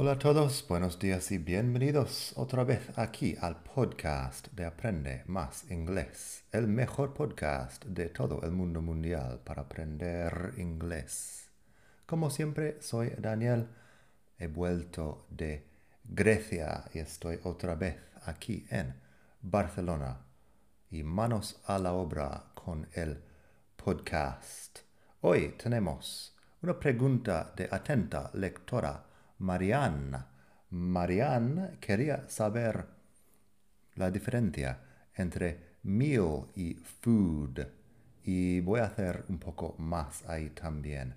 Hola a todos, buenos días y bienvenidos otra vez aquí al podcast de Aprende Más Inglés, el mejor podcast de todo el mundo mundial para aprender inglés. Como siempre, soy Daniel, he vuelto de Grecia y estoy otra vez aquí en Barcelona y manos a la obra con el podcast. Hoy tenemos una pregunta de atenta lectora Marianne. Marianne quería saber la diferencia entre meal y food. Y voy a hacer un poco más ahí también.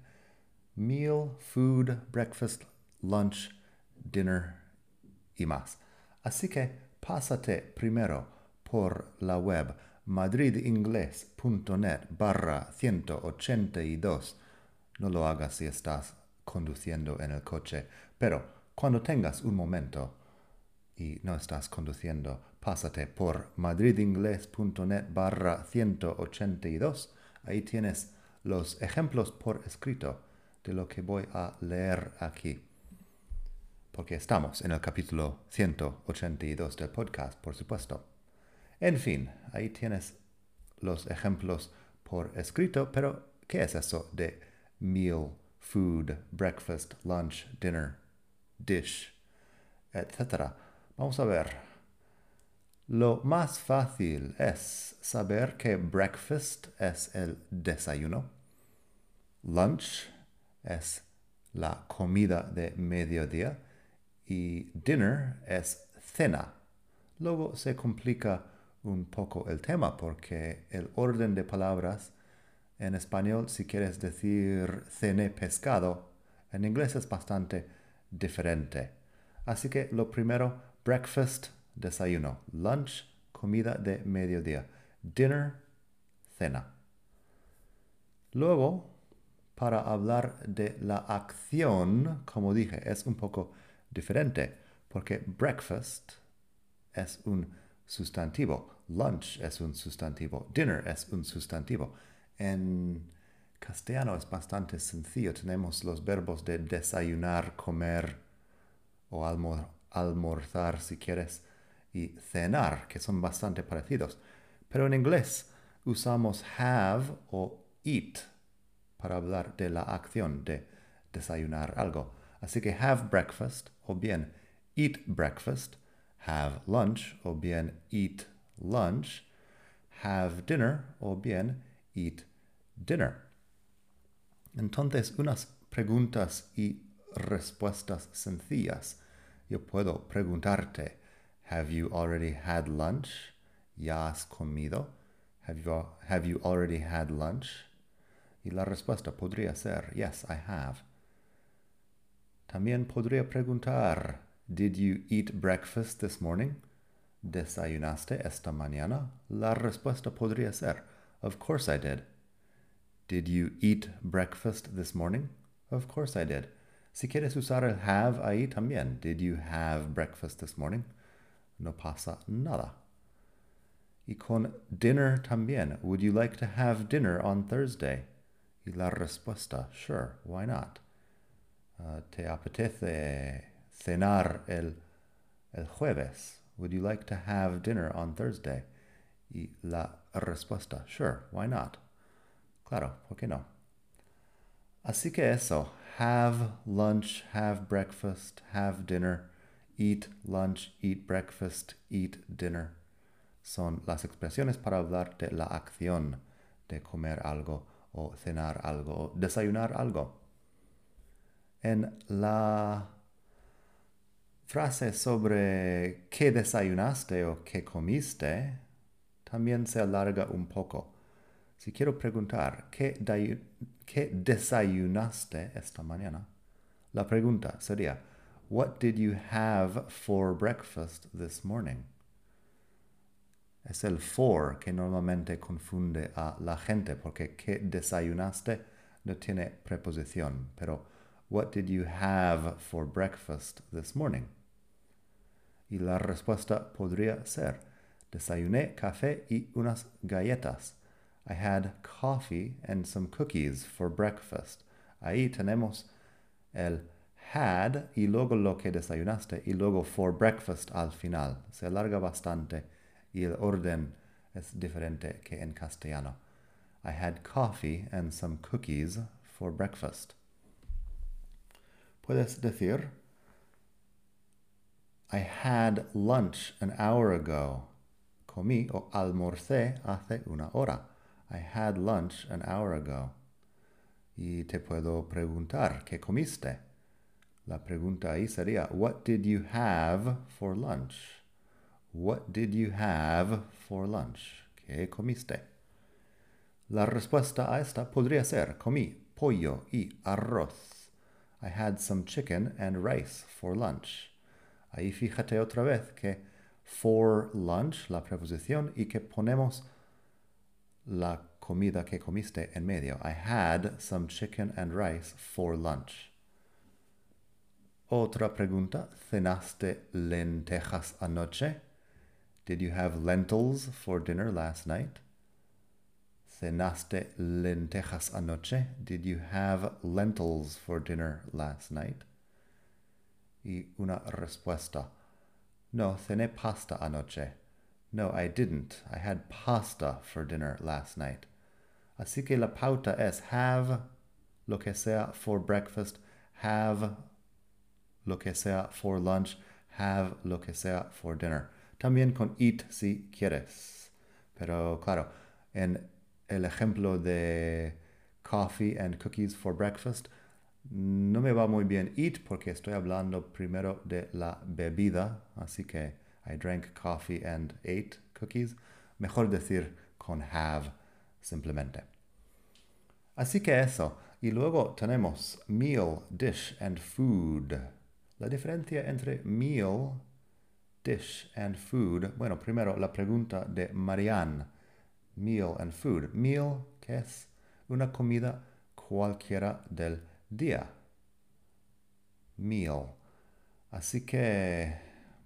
Meal, food, breakfast, lunch, dinner y más. Así que pásate primero por la web madridingles.net barra 182. No lo hagas si estás conduciendo en el coche, pero cuando tengas un momento y no estás conduciendo, pásate por madridingles.net barra 182. Ahí tienes los ejemplos por escrito de lo que voy a leer aquí. Porque estamos en el capítulo 182 del podcast, por supuesto. En fin, ahí tienes los ejemplos por escrito, pero ¿qué es eso de meal food, breakfast, lunch, dinner, dish, etc. Vamos a ver. Lo más fácil es saber que breakfast es el desayuno, lunch es la comida de mediodía y dinner es cena. Luego se complica un poco el tema porque el orden de palabras en español, si quieres decir cené pescado, en inglés es bastante diferente. Así que lo primero, breakfast, desayuno. Lunch, comida de mediodía. Dinner, cena. Luego, para hablar de la acción, como dije, es un poco diferente, porque breakfast es un sustantivo, lunch es un sustantivo, dinner es un sustantivo. En castellano es bastante sencillo. Tenemos los verbos de desayunar, comer o almorzar si quieres y cenar, que son bastante parecidos. Pero en inglés usamos have o eat para hablar de la acción de desayunar algo. Así que have breakfast o bien eat breakfast, have lunch o bien eat lunch, have dinner o bien eat dinner. Entonces, unas preguntas y respuestas sencillas. Yo puedo preguntarte, have you already had lunch? ¿Ya has comido? Have you, have you already had lunch? Y la respuesta podría ser, yes, I have. También podría preguntar, did you eat breakfast this morning? ¿Desayunaste esta mañana? La respuesta podría ser, of course I did. Did you eat breakfast this morning? Of course I did. Si quieres usar el have ahí también. Did you have breakfast this morning? No pasa nada. Y con dinner también. Would you like to have dinner on Thursday? Y la respuesta, sure, why not? Uh, ¿Te apetece cenar el, el jueves? Would you like to have dinner on Thursday? Y la respuesta, sure, why not? Claro, ¿por qué no? Así que eso, have lunch, have breakfast, have dinner, eat lunch, eat breakfast, eat dinner. Son las expresiones para hablar de la acción de comer algo o cenar algo o desayunar algo. En la frase sobre qué desayunaste o qué comiste, también se alarga un poco si quiero preguntar, ¿qué, desayunaste esta mañana? La pregunta sería, What did you have for breakfast this morning? Es el for que normalmente confunde a la gente porque que desayunaste no tiene preposición. Pero, what did you have for breakfast this morning? Y la respuesta podría ser, desayuné café y unas galletas. I had coffee and some cookies for breakfast. Ahí tenemos el had y luego lo que desayunaste y luego for breakfast al final. Se alarga bastante y el orden es diferente que en castellano. I had coffee and some cookies for breakfast. Puedes decir, I had lunch an hour ago. Comí o almorcé hace una hora. I had lunch an hour ago. Y te puedo preguntar, ¿qué comiste? La pregunta ahí sería, What did you have for lunch? What did you have for lunch? ¿Qué comiste? La respuesta a esta podría ser, comí pollo y arroz. I had some chicken and rice for lunch. Ahí fíjate otra vez que for lunch, la preposición, y que ponemos la comida que comiste en medio. I had some chicken and rice for lunch. Otra pregunta, ¿cenaste lentejas anoche? Did you have lentils for dinner last night? ¿Cenaste lentejas anoche? Did you have lentils for dinner last night? Y una respuesta. No, cené pasta anoche. No, I didn't. I had pasta for dinner last night. Así que la pauta es have lo que sea for breakfast, have lo que sea for lunch, have lo que sea for dinner. También con eat si quieres. Pero claro, en el ejemplo de coffee and cookies for breakfast, no me va muy bien eat porque estoy hablando primero de la bebida, así que I drank coffee and ate cookies. Mejor decir con have simplemente. Así que eso. Y luego tenemos meal, dish and food. La diferencia entre meal, dish and food. Bueno, primero la pregunta de Marianne. Meal and food. Meal, que es una comida cualquiera del día. Meal. Así que,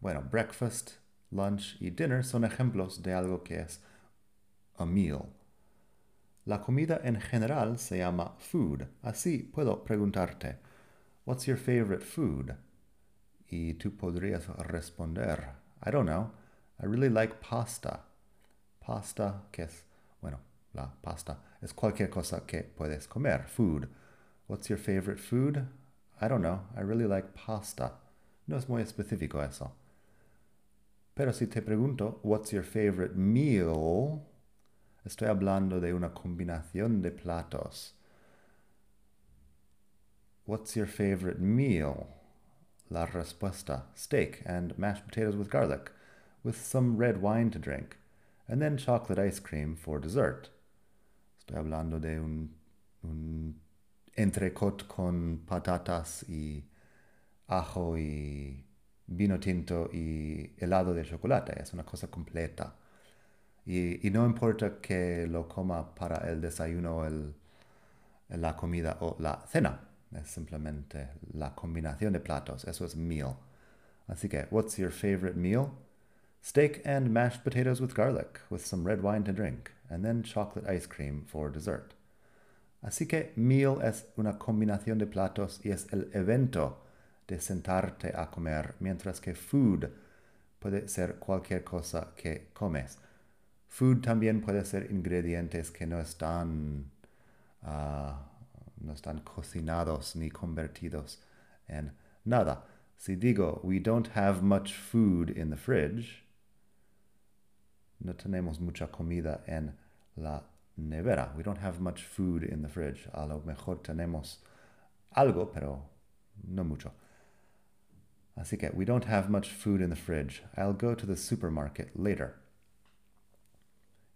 bueno, breakfast, lunch y dinner son ejemplos de algo que es a meal. La comida en general se llama food. Así puedo preguntarte, What's your favorite food? Y tú podrías responder, I don't know, I really like pasta. Pasta, que es, bueno, la pasta, es cualquier cosa que puedes comer, food. What's your favorite food? I don't know, I really like pasta. No es muy específico eso. Pero si te pregunto, what's your favorite meal? Estoy hablando de una combinación de platos. What's your favorite meal? La respuesta, steak and mashed potatoes with garlic, with some red wine to drink, and then chocolate ice cream for dessert. Estoy hablando de un, un entrecot con patatas y ajo y vino tinto y helado de chocolate. Es una cosa completa. Y, no importa que lo coma para el desayuno, el, la comida o la cena. Es simplemente la combinación de platos. Eso es meal. Así que, what's your favorite meal? Steak and mashed potatoes with garlic, with some red wine to drink, and then chocolate ice cream for dessert. Así que meal es una combinación de platos y es el evento de sentarte a comer, mientras que food puede ser cualquier cosa que comes. Food también puede ser ingredientes que no están, uh, no están cocinados ni convertidos en nada. Si digo, we don't have much food in the fridge, no tenemos mucha comida en la nevera. We don't have much food in the fridge. A lo mejor tenemos algo, pero no mucho. Así que, we don't have much food in the fridge. I'll go to the supermarket later.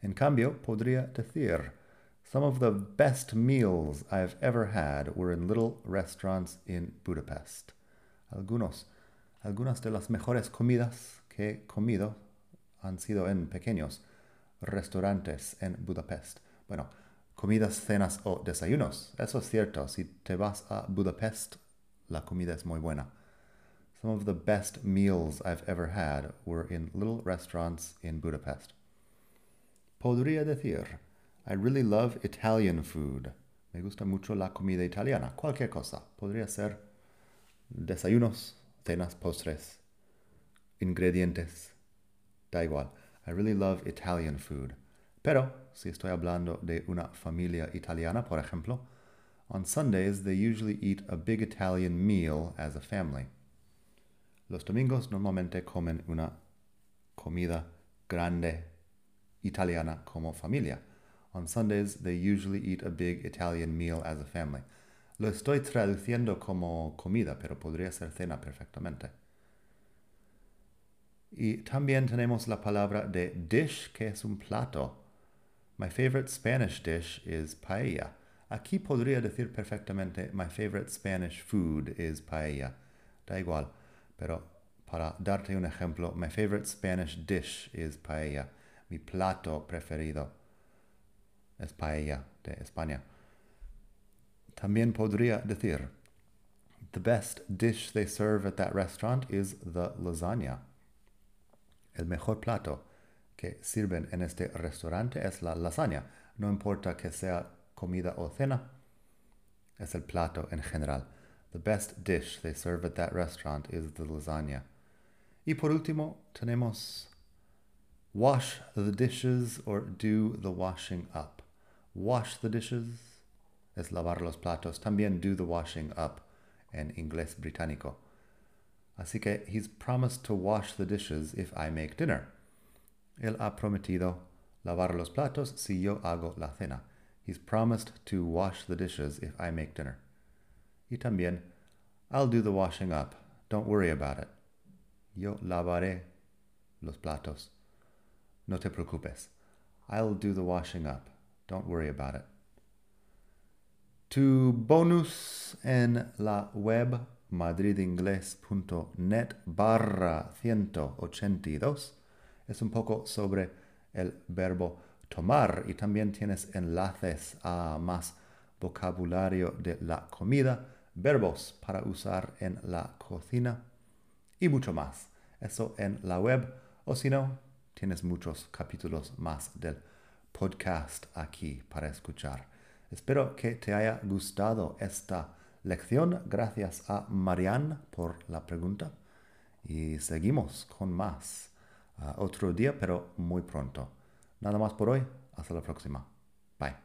En cambio, podría decir, some of the best meals I've ever had were in little restaurants in Budapest. Algunos, algunas de las mejores comidas que he comido han sido en pequeños restaurantes en Budapest. Bueno, comidas, cenas o desayunos. Eso es cierto. Si te vas a Budapest, la comida es muy buena. Some of the best meals I've ever had were in little restaurants in Budapest. Podría decir, I really love Italian food. Me gusta mucho la comida italiana. Cualquier cosa. Podría ser desayunos, cenas, postres, ingredientes. Da igual. I really love Italian food. Pero, si estoy hablando de una familia italiana, por ejemplo, on Sundays they usually eat a big Italian meal as a family. Los domingos normalmente comen una comida grande italiana como familia. On Sundays they usually eat a big Italian meal as a family. Lo estoy traduciendo como comida, pero podría ser cena perfectamente. Y también tenemos la palabra de dish, que es un plato. My favorite Spanish dish is paella. Aquí podría decir perfectamente my favorite Spanish food is paella. Da igual, pero para darte un ejemplo, my favorite Spanish dish is paella. Mi plato preferido es paella de España. También podría decir, the best dish they serve at that restaurant is the lasagna. El mejor plato que sirven en este restaurante es la lasaña. No importa que sea comida o cena, es el plato en general. The best dish they serve at that restaurant is the lasagna. Y por último, tenemos wash the dishes or do the washing up. Wash the dishes es lavar los platos. También do the washing up en inglés británico. Así que he's promised to wash the dishes if I make dinner. Él ha prometido lavar los platos si yo hago la cena. He's promised to wash the dishes if I make dinner. Y también, I'll do the washing up. Don't worry about it. Yo lavaré los platos. No te preocupes. I'll do the washing up. Don't worry about it. Tu bonus en la web madridingles.net barra 182 es un poco sobre el verbo tomar y también tienes enlaces a más vocabulario de la comida, verbos para usar en la cocina y mucho más. Eso en la web o si no, tienes muchos capítulos más del podcast aquí para escuchar. Espero que te haya gustado esta lección. Gracias a Marianne por la pregunta. Y seguimos con más uh, otro día, pero muy pronto. Nada más por hoy. Hasta la próxima. Bye.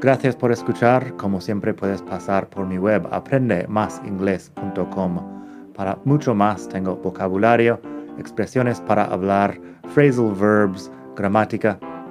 Gracias por escuchar. Como siempre puedes pasar por mi web aprendemasingles.com. Para mucho más tengo vocabulario, expresiones para hablar, phrasal verbs, gramática,